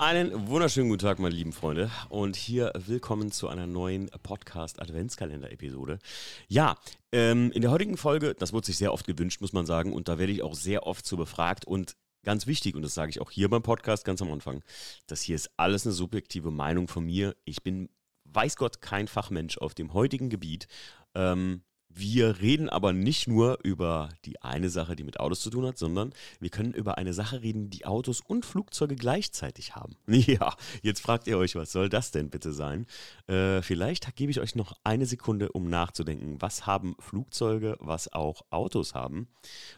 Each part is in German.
Einen wunderschönen guten Tag, meine lieben Freunde. Und hier willkommen zu einer neuen Podcast-Adventskalender-Episode. Ja, ähm, in der heutigen Folge, das wurde sich sehr oft gewünscht, muss man sagen, und da werde ich auch sehr oft zu befragt. Und ganz wichtig, und das sage ich auch hier beim Podcast ganz am Anfang, das hier ist alles eine subjektive Meinung von mir. Ich bin, weiß Gott, kein Fachmensch auf dem heutigen Gebiet. Ähm, wir reden aber nicht nur über die eine Sache, die mit Autos zu tun hat, sondern wir können über eine Sache reden, die Autos und Flugzeuge gleichzeitig haben. Ja, jetzt fragt ihr euch, was soll das denn bitte sein? Äh, vielleicht gebe ich euch noch eine Sekunde, um nachzudenken. Was haben Flugzeuge, was auch Autos haben?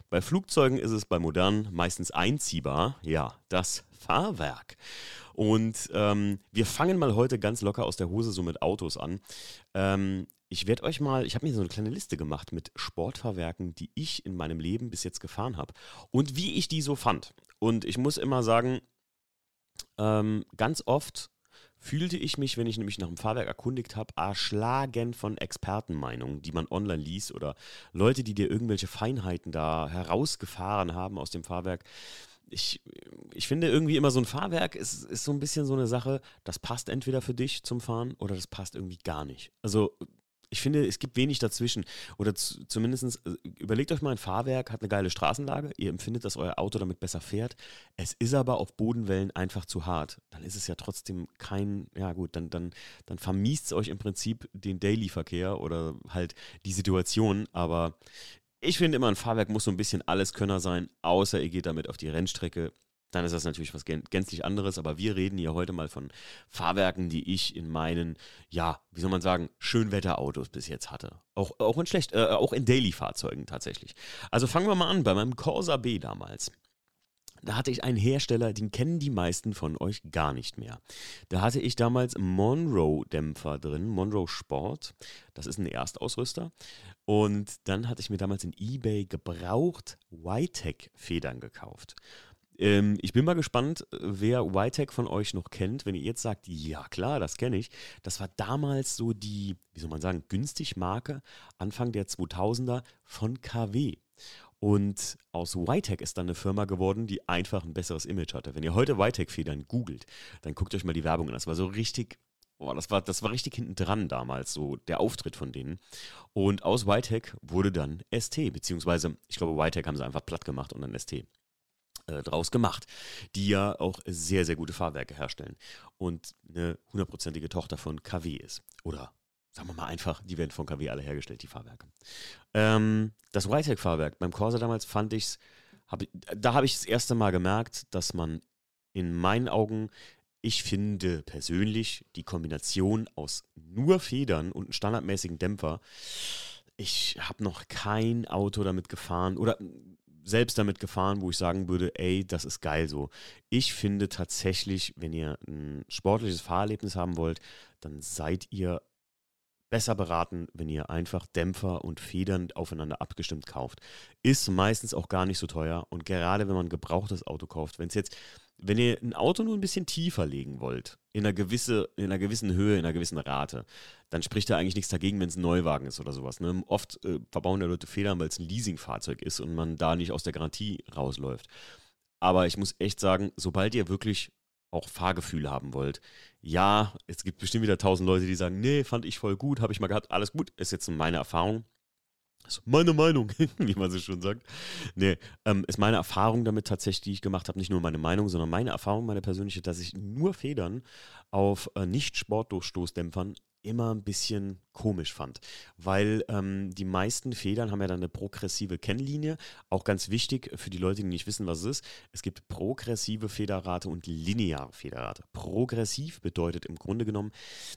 Bei Flugzeugen ist es bei modernen meistens einziehbar. Ja, das Fahrwerk. Und ähm, wir fangen mal heute ganz locker aus der Hose so mit Autos an. Ähm, ich werde euch mal, ich habe mir so eine kleine Liste gemacht mit Sportfahrwerken, die ich in meinem Leben bis jetzt gefahren habe und wie ich die so fand. Und ich muss immer sagen, ähm, ganz oft fühlte ich mich, wenn ich nämlich nach dem Fahrwerk erkundigt habe, erschlagen von Expertenmeinungen, die man online liest oder Leute, die dir irgendwelche Feinheiten da herausgefahren haben aus dem Fahrwerk. Ich, ich finde irgendwie immer so ein Fahrwerk ist, ist so ein bisschen so eine Sache, das passt entweder für dich zum Fahren oder das passt irgendwie gar nicht. Also ich finde, es gibt wenig dazwischen. Oder zumindest äh, überlegt euch mal, ein Fahrwerk hat eine geile Straßenlage, ihr empfindet, dass euer Auto damit besser fährt. Es ist aber auf Bodenwellen einfach zu hart. Dann ist es ja trotzdem kein, ja gut, dann, dann, dann vermiest es euch im Prinzip den Daily-Verkehr oder halt die Situation. Aber ich finde immer, ein Fahrwerk muss so ein bisschen Alleskönner sein, außer ihr geht damit auf die Rennstrecke dann ist das natürlich was gänzlich anderes. Aber wir reden hier heute mal von Fahrwerken, die ich in meinen, ja, wie soll man sagen, Schönwetterautos bis jetzt hatte. Auch, auch in schlecht, äh, auch in Daily-Fahrzeugen tatsächlich. Also fangen wir mal an bei meinem Corsa B damals. Da hatte ich einen Hersteller, den kennen die meisten von euch gar nicht mehr. Da hatte ich damals Monroe-Dämpfer drin, Monroe Sport. Das ist ein Erstausrüster. Und dann hatte ich mir damals in eBay gebraucht Whitec-Federn gekauft. Ähm, ich bin mal gespannt, wer YTech von euch noch kennt. Wenn ihr jetzt sagt, ja klar, das kenne ich. Das war damals so die, wie soll man sagen, günstig Marke Anfang der 2000er von KW. Und aus YTech ist dann eine Firma geworden, die einfach ein besseres Image hatte. Wenn ihr heute YTech-Federn googelt, dann guckt euch mal die Werbung an. Das war so richtig Oh, das war, das war richtig hinten dran damals, so der Auftritt von denen. Und aus YTech wurde dann ST, beziehungsweise, ich glaube, YTech haben sie einfach platt gemacht und dann ST äh, draus gemacht, die ja auch sehr, sehr gute Fahrwerke herstellen und eine hundertprozentige Tochter von KW ist. Oder sagen wir mal einfach, die werden von KW alle hergestellt, die Fahrwerke. Ähm, das Whitec-Fahrwerk beim Corsa damals fand ich es, hab, da habe ich das erste Mal gemerkt, dass man in meinen Augen, ich finde persönlich die Kombination aus nur Federn und einem standardmäßigen Dämpfer, ich habe noch kein Auto damit gefahren oder selbst damit gefahren, wo ich sagen würde, ey, das ist geil so. Ich finde tatsächlich, wenn ihr ein sportliches Fahrerlebnis haben wollt, dann seid ihr besser beraten, wenn ihr einfach Dämpfer und Federn aufeinander abgestimmt kauft. Ist meistens auch gar nicht so teuer und gerade wenn man gebrauchtes Auto kauft, wenn es jetzt wenn ihr ein Auto nur ein bisschen tiefer legen wollt, in einer, gewisse, in einer gewissen Höhe, in einer gewissen Rate, dann spricht da eigentlich nichts dagegen, wenn es ein Neuwagen ist oder sowas. Ne? Oft äh, verbauen ja Leute Federn, weil es ein Leasingfahrzeug ist und man da nicht aus der Garantie rausläuft. Aber ich muss echt sagen, sobald ihr wirklich auch Fahrgefühl haben wollt, ja, es gibt bestimmt wieder tausend Leute, die sagen, nee, fand ich voll gut, habe ich mal gehabt, alles gut, ist jetzt meine Erfahrung. Also meine Meinung, wie man so schon sagt. Nee, ähm, ist meine Erfahrung damit tatsächlich, die ich gemacht habe, nicht nur meine Meinung, sondern meine Erfahrung, meine persönliche, dass ich nur Federn auf äh, Nicht-Sportdurchstoßdämpfern immer ein bisschen komisch fand, weil ähm, die meisten Federn haben ja dann eine progressive Kennlinie. Auch ganz wichtig für die Leute, die nicht wissen, was es ist. Es gibt progressive Federrate und lineare Federrate. Progressiv bedeutet im Grunde genommen,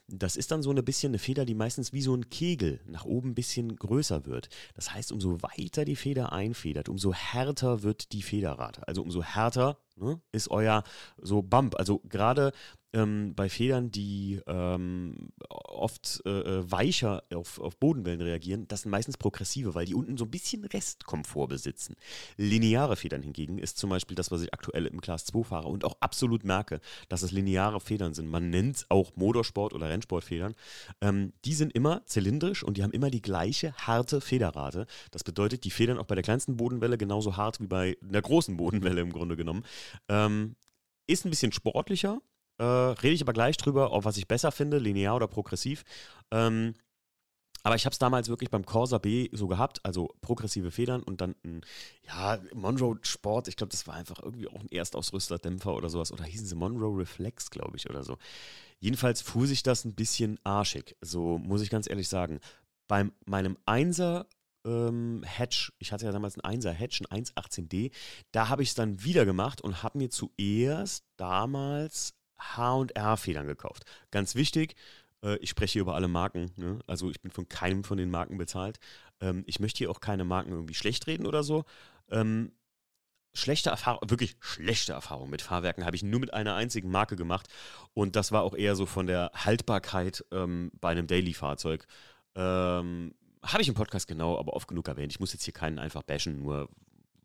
das ist dann so ein bisschen eine Feder, die meistens wie so ein Kegel nach oben ein bisschen größer wird. Das heißt, umso weiter die Feder einfedert, umso härter wird die Federrate. Also umso härter ne, ist euer so Bump. Also gerade ähm, bei Federn, die ähm, oft äh, äh, weicher auf, auf Bodenwellen reagieren, das sind meistens progressive, weil die unten so ein bisschen Restkomfort besitzen. Lineare Federn hingegen ist zum Beispiel das, was ich aktuell im Class 2 fahre und auch absolut merke, dass es lineare Federn sind. Man nennt es auch Motorsport- oder Rennsportfedern. Ähm, die sind immer zylindrisch und die haben immer die gleiche harte Federrate. Das bedeutet, die Federn auch bei der kleinsten Bodenwelle genauso hart wie bei einer großen Bodenwelle im Grunde genommen. Ähm, ist ein bisschen sportlicher, Äh, rede ich aber gleich drüber, ob was ich besser finde, linear oder progressiv. Ähm, aber ich habe es damals wirklich beim Corsa B so gehabt, also progressive Federn und dann ein, ja, Monroe Sport, ich glaube, das war einfach irgendwie auch ein Erstausrüster-Dämpfer oder sowas. Oder hießen sie Monroe Reflex, glaube ich, oder so. Jedenfalls fuhr sich das ein bisschen arschig, so muss ich ganz ehrlich sagen. Bei meinem Einser ähm, Hatch, ich hatte ja damals einen 1er Hatch, ein 118D, da habe ich es dann wieder gemacht und habe mir zuerst damals H&R-Federn gekauft. Ganz wichtig, äh, ich spreche hier über alle Marken, ne? also ich bin von keinem von den Marken bezahlt. Ähm, ich möchte hier auch keine Marken irgendwie schlecht reden oder so. Ähm, schlechte Erfahrung, wirklich schlechte Erfahrung mit Fahrwerken habe ich nur mit einer einzigen Marke gemacht und das war auch eher so von der Haltbarkeit ähm, bei einem Daily-Fahrzeug. Habe ich im Podcast genau, aber oft genug erwähnt. Ich muss jetzt hier keinen einfach bashen, nur,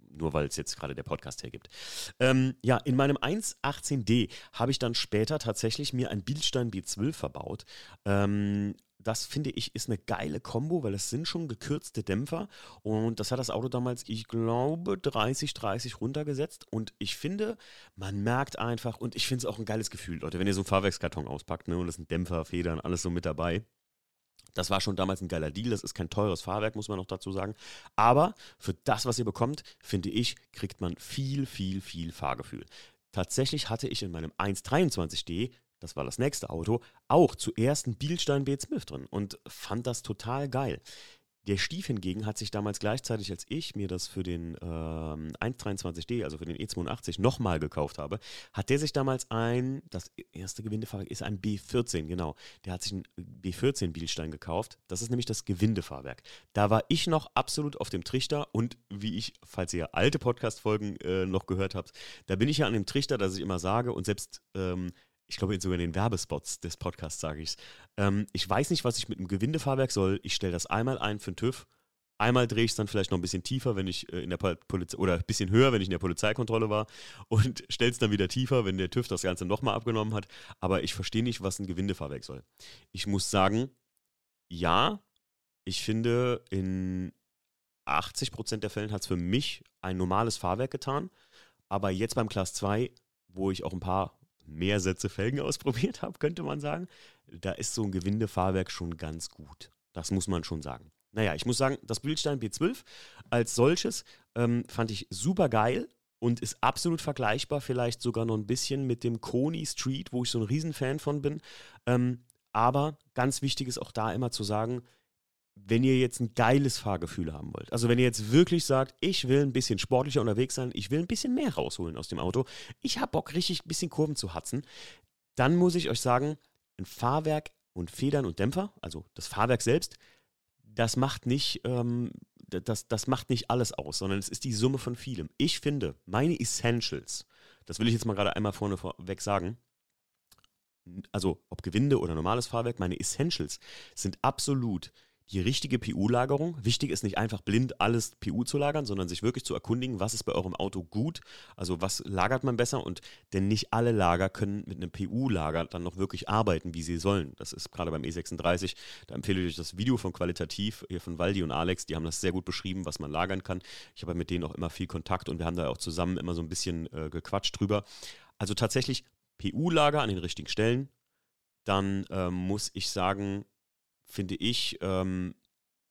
nur weil es jetzt gerade der Podcast hergibt. Ähm, ja, in meinem 118D habe ich dann später tatsächlich mir ein Bildstein B12 verbaut. Ähm, das finde ich ist eine geile Kombo, weil es sind schon gekürzte Dämpfer und das hat das Auto damals, ich glaube, 30, 30 runtergesetzt und ich finde, man merkt einfach und ich finde es auch ein geiles Gefühl, Leute, wenn ihr so einen Fahrwerkskarton auspackt ne, und das sind Dämpfer, Federn, alles so mit dabei. Das war schon damals ein geiler Deal. Das ist kein teures Fahrwerk, muss man noch dazu sagen. Aber für das, was ihr bekommt, finde ich, kriegt man viel, viel, viel Fahrgefühl. Tatsächlich hatte ich in meinem 123D, das war das nächste Auto, auch zuerst einen Bielstein B. Smith drin und fand das total geil. Der Stief hingegen hat sich damals gleichzeitig, als ich mir das für den ähm, 123D, also für den E82, nochmal gekauft habe, hat der sich damals ein, das erste Gewindefahrwerk ist ein B14, genau. Der hat sich ein B14-Bielstein gekauft. Das ist nämlich das Gewindefahrwerk. Da war ich noch absolut auf dem Trichter und wie ich, falls ihr alte Podcast-Folgen äh, noch gehört habt, da bin ich ja an dem Trichter, dass ich immer sage und selbst ähm, ich glaube sogar in den Werbespots des Podcasts sage ich es. Ähm, ich weiß nicht, was ich mit einem Gewindefahrwerk soll. Ich stelle das einmal ein für den TÜV. Einmal drehe ich es dann vielleicht noch ein bisschen tiefer, wenn ich äh, in der Polizei oder ein bisschen höher, wenn ich in der Polizeikontrolle war und stelle es dann wieder tiefer, wenn der TÜV das Ganze nochmal abgenommen hat. Aber ich verstehe nicht, was ein Gewindefahrwerk soll. Ich muss sagen, ja, ich finde, in 80% der Fällen hat es für mich ein normales Fahrwerk getan. Aber jetzt beim Class 2, wo ich auch ein paar mehr Sätze Felgen ausprobiert habe, könnte man sagen, da ist so ein Gewindefahrwerk schon ganz gut. Das muss man schon sagen. Naja, ich muss sagen, das Bildstein B12 als solches ähm, fand ich super geil und ist absolut vergleichbar, vielleicht sogar noch ein bisschen mit dem Coney Street, wo ich so ein Riesenfan von bin. Ähm, aber ganz wichtig ist auch da immer zu sagen, wenn ihr jetzt ein geiles Fahrgefühl haben wollt, also wenn ihr jetzt wirklich sagt, ich will ein bisschen sportlicher unterwegs sein, ich will ein bisschen mehr rausholen aus dem Auto, ich habe Bock, richtig ein bisschen Kurven zu hatzen, dann muss ich euch sagen, ein Fahrwerk und Federn und Dämpfer, also das Fahrwerk selbst, das macht nicht, ähm, das, das macht nicht alles aus, sondern es ist die Summe von vielem. Ich finde, meine Essentials, das will ich jetzt mal gerade einmal vorne vorweg sagen, also ob Gewinde oder normales Fahrwerk, meine Essentials sind absolut die richtige PU-Lagerung. Wichtig ist nicht einfach blind alles PU zu lagern, sondern sich wirklich zu erkundigen, was ist bei eurem Auto gut, also was lagert man besser und denn nicht alle Lager können mit einem PU-Lager dann noch wirklich arbeiten, wie sie sollen. Das ist gerade beim E36, da empfehle ich euch das Video von Qualitativ, hier von Waldi und Alex, die haben das sehr gut beschrieben, was man lagern kann. Ich habe mit denen auch immer viel Kontakt und wir haben da auch zusammen immer so ein bisschen äh, gequatscht drüber. Also tatsächlich PU-Lager an den richtigen Stellen, dann ähm, muss ich sagen, finde ich, ähm,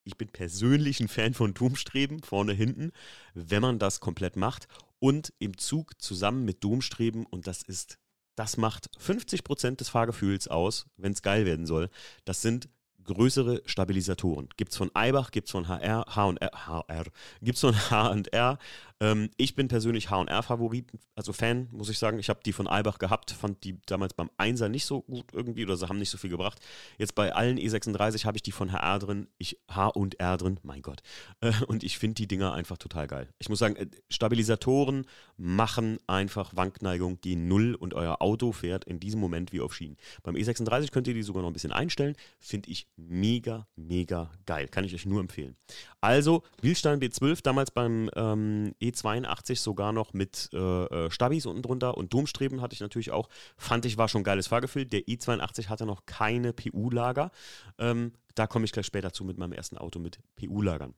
ich bin persönlich ein Fan von Domstreben, vorne, hinten, wenn man das komplett macht und im Zug zusammen mit Domstreben und das ist, das macht 50 Prozent des Fahrgefühls aus, wenn es geil werden soll. Das sind größere Stabilisatoren. Gibt es von Eibach, gibt es von HR, H&R, HR, gibt es von H&R. Ähm, ich bin persönlich H&R-Favorit, also Fan, muss ich sagen. Ich habe die von Eibach gehabt, fand die damals beim Einser nicht so gut irgendwie oder sie haben nicht so viel gebracht. Jetzt bei allen E36 habe ich die von HR drin, ich H&R drin, mein Gott. Äh, und ich finde die Dinger einfach total geil. Ich muss sagen, äh, Stabilisatoren machen einfach Wankneigung die Null und euer Auto fährt in diesem Moment wie auf Schienen. Beim E36 könnt ihr die sogar noch ein bisschen einstellen. Finde ich mega, mega geil. Kann ich euch nur empfehlen. Also, Wildstein B12, damals beim ähm, E82 sogar noch mit äh, äh, Stabis unten drunter und Domstreben hatte ich natürlich auch. Fand ich, war schon ein geiles Fahrgefühl. Der E82 hatte noch keine PU-Lager. Ähm, da komme ich gleich später zu mit meinem ersten Auto mit PU-Lagern.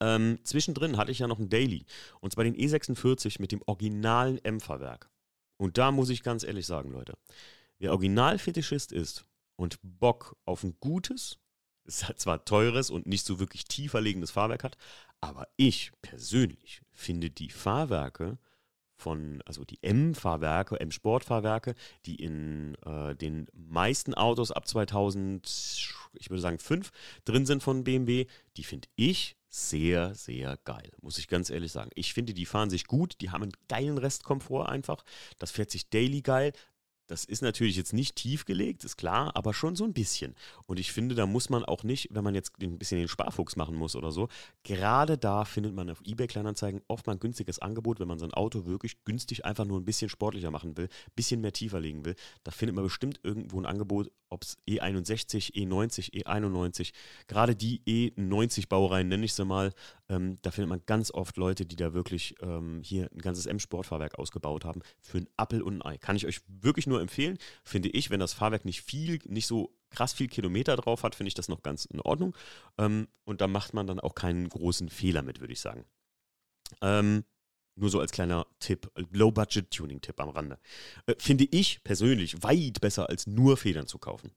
Ähm, zwischendrin hatte ich ja noch ein Daily. Und zwar den E46 mit dem originalen M-Fahrwerk. Und da muss ich ganz ehrlich sagen, Leute, wer Originalfetischist ist und Bock auf ein gutes, es hat zwar teures und nicht so wirklich tiefer liegendes Fahrwerk hat, aber ich persönlich finde die Fahrwerke von, also die M-Fahrwerke, M-Sportfahrwerke, die in äh, den meisten Autos ab 2000, ich würde sagen 5 drin sind von BMW, die finde ich sehr, sehr geil, muss ich ganz ehrlich sagen. Ich finde, die fahren sich gut, die haben einen geilen Restkomfort einfach. Das fährt sich daily geil. Das ist natürlich jetzt nicht tiefgelegt, ist klar, aber schon so ein bisschen. Und ich finde, da muss man auch nicht, wenn man jetzt ein bisschen den Sparfuchs machen muss oder so, gerade da findet man auf eBay Kleinanzeigen oft mal ein günstiges Angebot, wenn man sein Auto wirklich günstig einfach nur ein bisschen sportlicher machen will, ein bisschen mehr tiefer legen will. Da findet man bestimmt irgendwo ein Angebot, ob es E61, E90, E91, gerade die E90-Baureihen nenne ich sie mal, ähm, da findet man ganz oft Leute, die da wirklich ähm, hier ein ganzes M-Sportfahrwerk ausgebaut haben für ein Appel und ein Ei. Kann ich euch wirklich nur empfehlen. Finde ich, wenn das Fahrwerk nicht viel, nicht so krass viel Kilometer drauf hat, finde ich das noch ganz in Ordnung. Ähm, und da macht man dann auch keinen großen Fehler mit, würde ich sagen. Ähm, nur so als kleiner Tipp, Low-Budget-Tuning-Tipp am Rande. Äh, finde ich persönlich weit besser, als nur Federn zu kaufen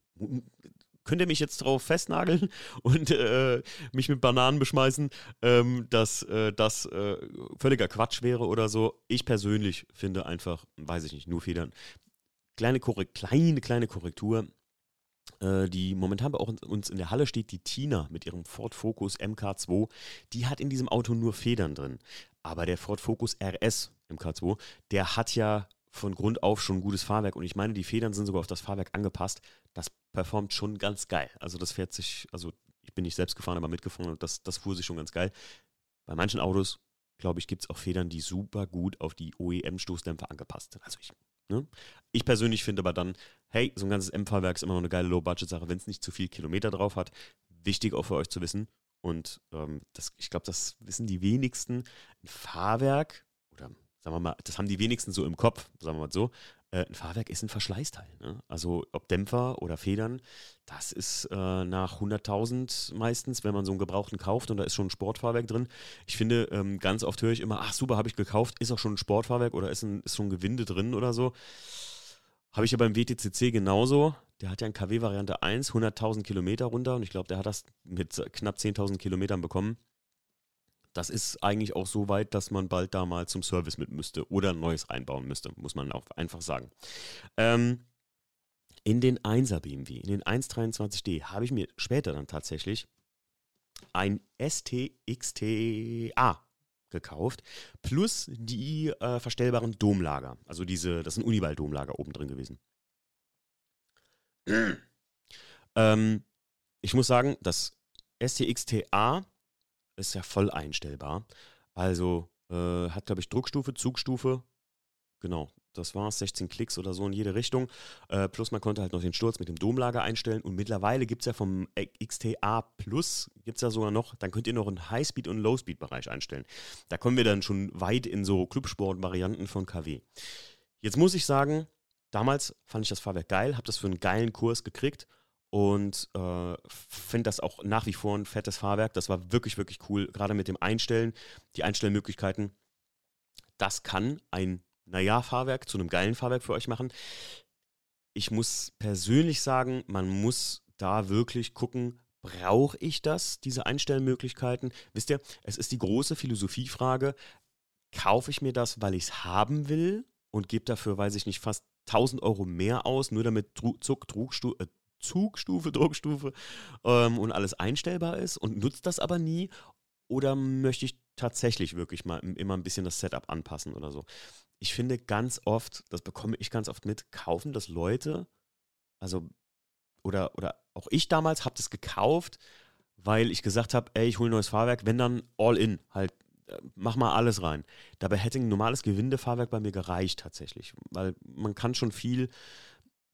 könnt ihr mich jetzt drauf festnageln und äh, mich mit Bananen beschmeißen, ähm, dass äh, das äh, völliger Quatsch wäre oder so. Ich persönlich finde einfach, weiß ich nicht, nur Federn. Kleine, kleine, kleine Korrektur. Äh, die momentan bei uns in der Halle steht, die Tina mit ihrem Ford Focus MK2, die hat in diesem Auto nur Federn drin. Aber der Ford Focus RS MK2, der hat ja von Grund auf schon ein gutes Fahrwerk und ich meine, die Federn sind sogar auf das Fahrwerk angepasst. Das performt schon ganz geil. Also das fährt sich, also ich bin nicht selbst gefahren, aber mitgefahren und das, das fuhr sich schon ganz geil. Bei manchen Autos, glaube ich, gibt es auch Federn, die super gut auf die OEM-Stoßdämpfer angepasst sind. Also ich, ne? ich persönlich finde aber dann, hey, so ein ganzes M-Fahrwerk ist immer noch eine geile Low-Budget-Sache, wenn es nicht zu viel Kilometer drauf hat. Wichtig auch für euch zu wissen. Und ähm, das, ich glaube, das wissen die wenigsten. Ein Fahrwerk oder sagen wir mal, das haben die wenigsten so im Kopf, sagen wir mal so. Äh, ein Fahrwerk ist ein Verschleißteil. Ne? Also ob Dämpfer oder Federn, das ist äh, nach 100.000 meistens, wenn man so einen Gebrauchten kauft und da ist schon ein Sportfahrwerk drin. Ich finde, ähm, ganz oft höre ich immer, ach super, habe ich gekauft, ist auch schon ein Sportfahrwerk oder ist, ein, ist schon Gewinde drin oder so. Habe ich ja beim WTCC genauso. Der hat ja ein KW-Variante 1, 100.000 Kilometer runter und ich glaube, der hat das mit knapp 10.000 Kilometern bekommen das ist eigentlich auch so weit, dass man bald da mal zum Service mit müsste oder ein neues einbauen müsste, muss man auch einfach sagen. Ähm, in den 1er BMW, in den 123D, habe ich mir später dann tatsächlich ein STXTA gekauft, plus die äh, verstellbaren Domlager. Also diese, das sind Uniball-Domlager oben drin gewesen. ähm, ich muss sagen, das STXTA ist ja voll einstellbar. Also äh, hat, glaube ich, Druckstufe, Zugstufe. Genau, das war es, 16 Klicks oder so in jede Richtung. Äh, plus man konnte halt noch den Sturz mit dem Domlager einstellen. Und mittlerweile gibt es ja vom XTA Plus, gibt es ja sogar noch, dann könnt ihr noch einen Highspeed- und Low-Speed-Bereich einstellen. Da kommen wir dann schon weit in so Clubsport-Varianten von KW. Jetzt muss ich sagen, damals fand ich das Fahrwerk geil, habe das für einen geilen Kurs gekriegt und äh, finde das auch nach wie vor ein fettes Fahrwerk. Das war wirklich, wirklich cool, gerade mit dem Einstellen, die Einstellmöglichkeiten. Das kann ein, naja, Fahrwerk zu einem geilen Fahrwerk für euch machen. Ich muss persönlich sagen, man muss da wirklich gucken, brauche ich das, diese Einstellmöglichkeiten? Wisst ihr, es ist die große Philosophiefrage, kaufe ich mir das, weil ich es haben will und gebe dafür, weiß ich nicht, fast 1000 Euro mehr aus, nur damit Zug, Trugstu äh, Zugstufe, Druckstufe ähm, und alles einstellbar ist und nutzt das aber nie? Oder möchte ich tatsächlich wirklich mal immer ein bisschen das Setup anpassen oder so? Ich finde ganz oft, das bekomme ich ganz oft mit, kaufen das Leute, also, oder, oder auch ich damals habe das gekauft, weil ich gesagt habe, ey, ich hole ein neues Fahrwerk, wenn dann all in, halt, äh, mach mal alles rein. Dabei hätte ein normales Gewindefahrwerk bei mir gereicht tatsächlich, weil man kann schon viel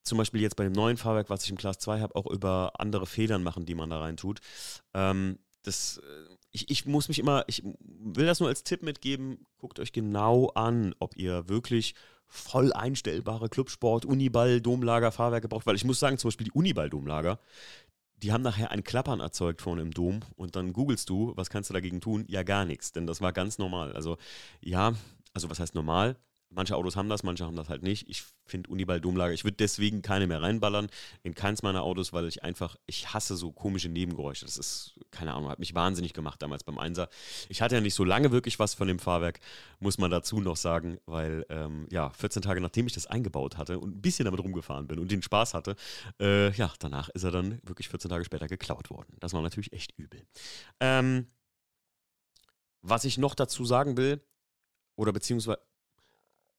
zum Beispiel jetzt bei dem neuen Fahrwerk, was ich im Class 2 habe, auch über andere Federn machen, die man da rein tut. Ähm, das, äh, ich, ich muss mich immer, ich will das nur als Tipp mitgeben, guckt euch genau an, ob ihr wirklich voll einstellbare Clubsport, Uniball, Domlager, Fahrwerke braucht, weil ich muss sagen, zum Beispiel die Uniball-Domlager, die haben nachher ein Klappern erzeugt vorne im Dom und dann googelst du, was kannst du dagegen tun? Ja, gar nichts, denn das war ganz normal. Also ja, also was heißt normal? Manche Autos haben das, manche haben das halt nicht. Ich finde Uniball Domlager, ich würde deswegen keine mehr reinballern in keins meiner Autos, weil ich einfach, ich hasse so komische Nebengeräusche. Das ist, keine Ahnung, hat mich wahnsinnig gemacht damals beim Einser. Ich hatte ja nicht so lange wirklich was von dem Fahrwerk, muss man dazu noch sagen, weil, ähm, ja, 14 Tage nachdem ich das eingebaut hatte und ein bisschen damit rumgefahren bin und den Spaß hatte, äh, ja, danach ist er dann wirklich 14 Tage später geklaut worden. Das war natürlich echt übel. Ähm, was ich noch dazu sagen will, oder beziehungsweise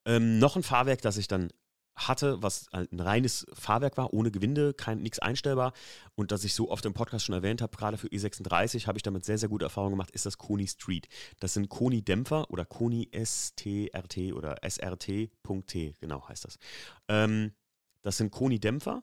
ähm, noch ein Fahrwerk, das ich dann hatte, was halt ein reines Fahrwerk war, ohne Gewinde, nichts einstellbar und das ich so oft im Podcast schon erwähnt habe, gerade für E36 habe ich damit sehr, sehr gute Erfahrungen gemacht, ist das Koni Street. Das sind Koni Dämpfer oder Koni STRT oder SRT.T, genau heißt das. Ähm, das sind Koni Dämpfer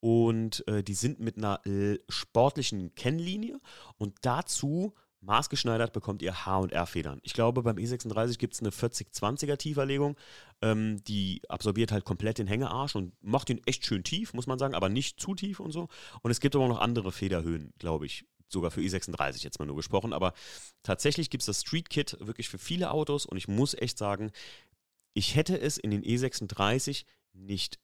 und äh, die sind mit einer äh, sportlichen Kennlinie und dazu maßgeschneidert bekommt ihr H- und R-Federn. Ich glaube, beim E36 gibt es eine 40-20er Tieferlegung. Ähm, die absorbiert halt komplett den Hängearsch und macht ihn echt schön tief, muss man sagen, aber nicht zu tief und so. Und es gibt aber noch andere Federhöhen, glaube ich. Sogar für E36 jetzt mal nur gesprochen. Aber tatsächlich gibt es das Street Kit wirklich für viele Autos und ich muss echt sagen, ich hätte es in den E36 nicht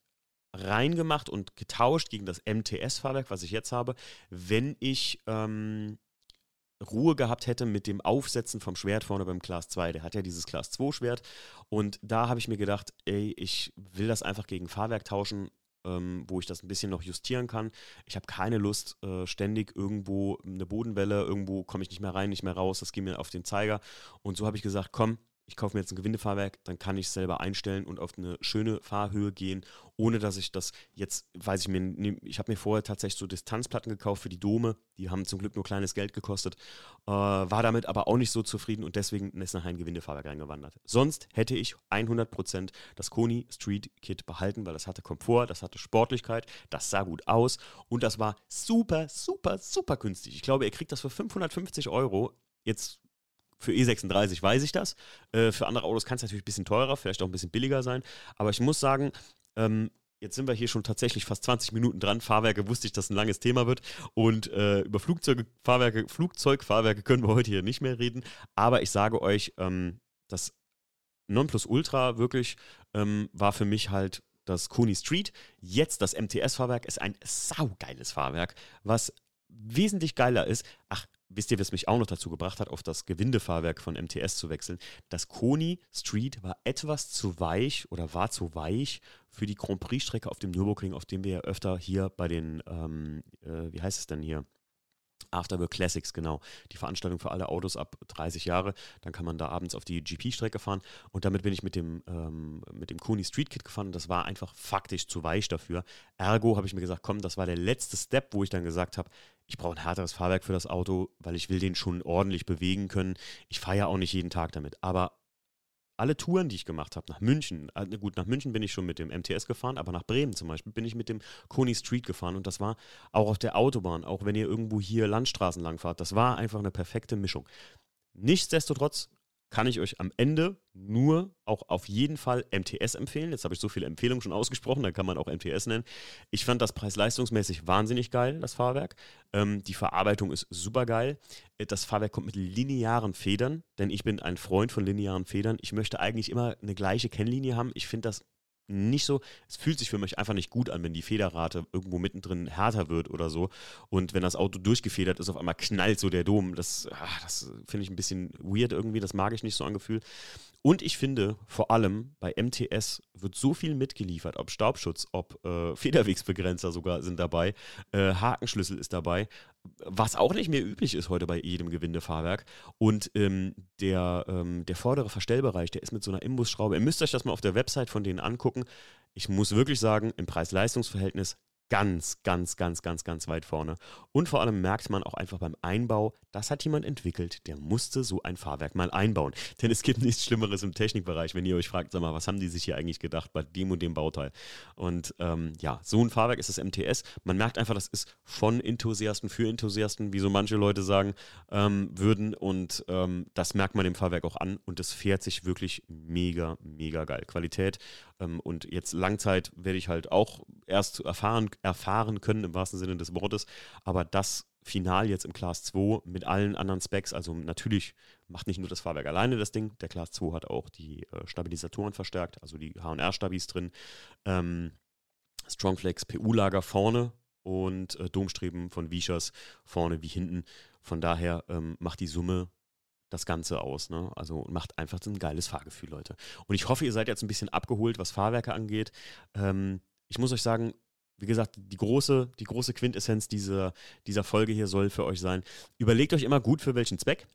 reingemacht und getauscht gegen das MTS-Fahrwerk, was ich jetzt habe, wenn ich ähm, Ruhe gehabt hätte mit dem Aufsetzen vom Schwert vorne beim Class 2. Der hat ja dieses Class 2 Schwert. Und da habe ich mir gedacht, ey, ich will das einfach gegen Fahrwerk tauschen, ähm, wo ich das ein bisschen noch justieren kann. Ich habe keine Lust, äh, ständig irgendwo eine Bodenwelle, irgendwo komme ich nicht mehr rein, nicht mehr raus, das geht mir auf den Zeiger. Und so habe ich gesagt, komm, ich kaufe mir jetzt ein Gewindefahrwerk, dann kann ich es selber einstellen und auf eine schöne Fahrhöhe gehen, ohne dass ich das jetzt, weiß ich mir, ich habe mir vorher tatsächlich so Distanzplatten gekauft für die Dome, die haben zum Glück nur kleines Geld gekostet, äh, war damit aber auch nicht so zufrieden und deswegen ist nachher ein Gewindefahrwerk reingewandert. Sonst hätte ich 100% das Koni Street Kit behalten, weil das hatte Komfort, das hatte Sportlichkeit, das sah gut aus und das war super, super, super günstig. Ich glaube, ihr kriegt das für 550 Euro. Jetzt für E36 weiß ich das. Äh, für andere Autos kann es natürlich ein bisschen teurer, vielleicht auch ein bisschen billiger sein. Aber ich muss sagen, ähm, Jetzt sind wir hier schon tatsächlich fast 20 Minuten dran. Fahrwerke wusste ich, dass ein langes Thema wird. Und äh, über Flugzeuge, Fahrwerke, Flugzeugfahrwerke können wir heute hier nicht mehr reden. Aber ich sage euch, ähm, das Nonplusultra wirklich ähm, war für mich halt das Kuni Street. Jetzt das MTS-Fahrwerk ist ein saugeiles Fahrwerk, was wesentlich geiler ist. Ach, wisst ihr, was mich auch noch dazu gebracht hat, auf das Gewindefahrwerk von MTS zu wechseln? Das Koni Street war etwas zu weich oder war zu weich für die Grand Prix-Strecke auf dem Nürburgring, auf dem wir ja öfter hier bei den, ähm, äh, wie heißt es denn hier? Afterwork Classics, genau. Die Veranstaltung für alle Autos ab 30 Jahre. Dann kann man da abends auf die GP-Strecke fahren. Und damit bin ich mit dem, ähm, mit dem Kuni Street Kit gefahren. Das war einfach faktisch zu weich dafür. Ergo habe ich mir gesagt, komm, das war der letzte Step, wo ich dann gesagt habe, ich brauche ein härteres Fahrwerk für das Auto, weil ich will den schon ordentlich bewegen können. Ich fahre ja auch nicht jeden Tag damit. Aber alle Touren, die ich gemacht habe, nach München, äh, gut, nach München bin ich schon mit dem MTS gefahren, aber nach Bremen zum Beispiel bin ich mit dem Coney Street gefahren und das war auch auf der Autobahn, auch wenn ihr irgendwo hier Landstraßen lang fahrt, das war einfach eine perfekte Mischung. Nichtsdestotrotz kann ich euch am Ende nur auch auf jeden Fall MTS empfehlen. Jetzt habe ich so viele Empfehlungen schon ausgesprochen, dann kann man auch MTS nennen. Ich fand das preis-leistungsmäßig wahnsinnig geil, das Fahrwerk. Ähm, die Verarbeitung ist super geil. Äh, das Fahrwerk kommt mit linearen Federn, denn ich bin ein Freund von linearen Federn. Ich möchte eigentlich immer eine gleiche Kennlinie haben. Ich finde das nicht so, es fühlt sich für mich einfach nicht gut an, wenn die Federrate irgendwo mittendrin härter wird oder so. Und wenn das Auto durchgefedert ist, auf einmal knallt so der Dom. Das, ah, das finde ich ein bisschen weird irgendwie, das mag ich nicht so an Gefühl. Und ich finde, vor allem bei MTS wird so viel mitgeliefert, ob Staubschutz, ob äh, Federwegsbegrenzer sogar sind dabei, äh, Hakenschlüssel ist dabei, was auch nicht mehr üblich ist heute bei jedem Gewindefahrwerk. Und ähm, der, ähm, der vordere Verstellbereich, der ist mit so einer Imbusschraube. Ihr müsst euch das mal auf der Website von denen angucken. Ich muss wirklich sagen, im Preis-Leistungs-Verhältnis ganz, ganz, ganz, ganz, ganz weit vorne. Und vor allem merkt man auch einfach beim Einbau, das hat jemand entwickelt, der musste so ein Fahrwerk mal einbauen. Denn es gibt nichts Schlimmeres im Technikbereich, wenn ihr euch fragt, sag mal, was haben die sich hier eigentlich gedacht bei dem und dem Bauteil? Und ähm, ja, so ein Fahrwerk ist das MTS. Man merkt einfach, das ist von Enthusiasten für Enthusiasten, wie so manche Leute sagen ähm, würden. Und ähm, das merkt man dem Fahrwerk auch an. Und es fährt sich wirklich mega, mega geil. Qualität und jetzt Langzeit werde ich halt auch erst erfahren, erfahren können im wahrsten Sinne des Wortes. Aber das final jetzt im Class 2 mit allen anderen Specs. Also natürlich macht nicht nur das Fahrwerk alleine das Ding. Der Class 2 hat auch die äh, Stabilisatoren verstärkt, also die HR-Stabis drin. Ähm, Strongflex PU-Lager vorne und äh, Domstreben von Vichers vorne wie hinten. Von daher ähm, macht die Summe das Ganze aus. Ne? Also macht einfach ein geiles Fahrgefühl, Leute. Und ich hoffe, ihr seid jetzt ein bisschen abgeholt, was Fahrwerke angeht. Ähm, ich muss euch sagen, wie gesagt, die große, die große Quintessenz dieser, dieser Folge hier soll für euch sein. Überlegt euch immer gut, für welchen Zweck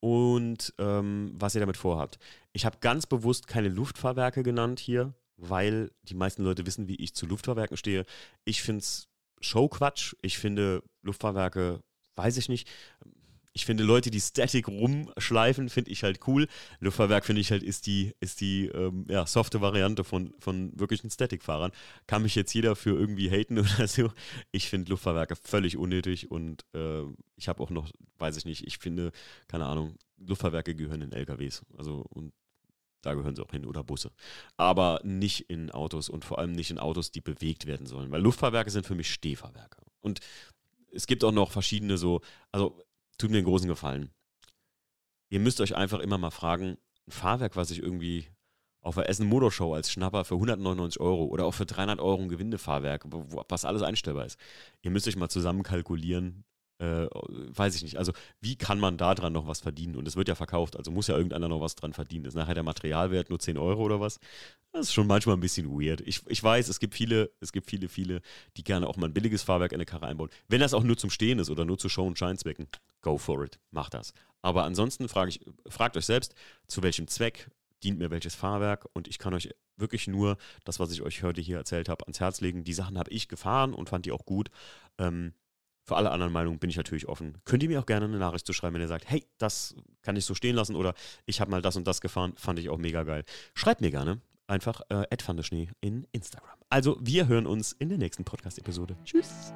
und ähm, was ihr damit vorhabt. Ich habe ganz bewusst keine Luftfahrwerke genannt hier, weil die meisten Leute wissen, wie ich zu Luftfahrwerken stehe. Ich finde es Showquatsch. Ich finde Luftfahrwerke, weiß ich nicht, ich finde Leute, die Static rumschleifen, finde ich halt cool. Luftfahrwerk finde ich halt ist die, ist die ähm, ja, softe Variante von, von wirklichen Static-Fahrern. Kann mich jetzt jeder für irgendwie haten oder so. Ich finde Luftfahrwerke völlig unnötig und äh, ich habe auch noch, weiß ich nicht, ich finde, keine Ahnung, Luftfahrwerke gehören in LKWs. Also und da gehören sie auch hin oder Busse. Aber nicht in Autos und vor allem nicht in Autos, die bewegt werden sollen. Weil Luftfahrwerke sind für mich Stehfahrwerke. Und es gibt auch noch verschiedene so, also tut mir einen großen Gefallen. Ihr müsst euch einfach immer mal fragen, ein Fahrwerk, was ich irgendwie auf der Essen Motorshow als Schnapper für 199 Euro oder auch für 300 Euro ein Gewindefahrwerk, was alles einstellbar ist. Ihr müsst euch mal zusammen kalkulieren, äh, weiß ich nicht. Also, wie kann man da dran noch was verdienen? Und es wird ja verkauft, also muss ja irgendeiner noch was dran verdienen. Ist nachher der Materialwert nur 10 Euro oder was? Das ist schon manchmal ein bisschen weird. Ich, ich weiß, es gibt viele, es gibt viele, viele, die gerne auch mal ein billiges Fahrwerk in eine Karre einbauen. Wenn das auch nur zum Stehen ist oder nur zu Show- und Scheinzwecken, go for it. Macht das. Aber ansonsten frage ich, fragt euch selbst, zu welchem Zweck dient mir welches Fahrwerk und ich kann euch wirklich nur das, was ich euch heute hier erzählt habe, ans Herz legen. Die Sachen habe ich gefahren und fand die auch gut. Ähm, für alle anderen Meinungen bin ich natürlich offen. Könnt ihr mir auch gerne eine Nachricht zu schreiben, wenn ihr sagt, hey, das kann ich so stehen lassen oder ich habe mal das und das gefahren, fand ich auch mega geil. Schreibt mir gerne einfach äh, in Instagram. Also, wir hören uns in der nächsten Podcast-Episode. Tschüss.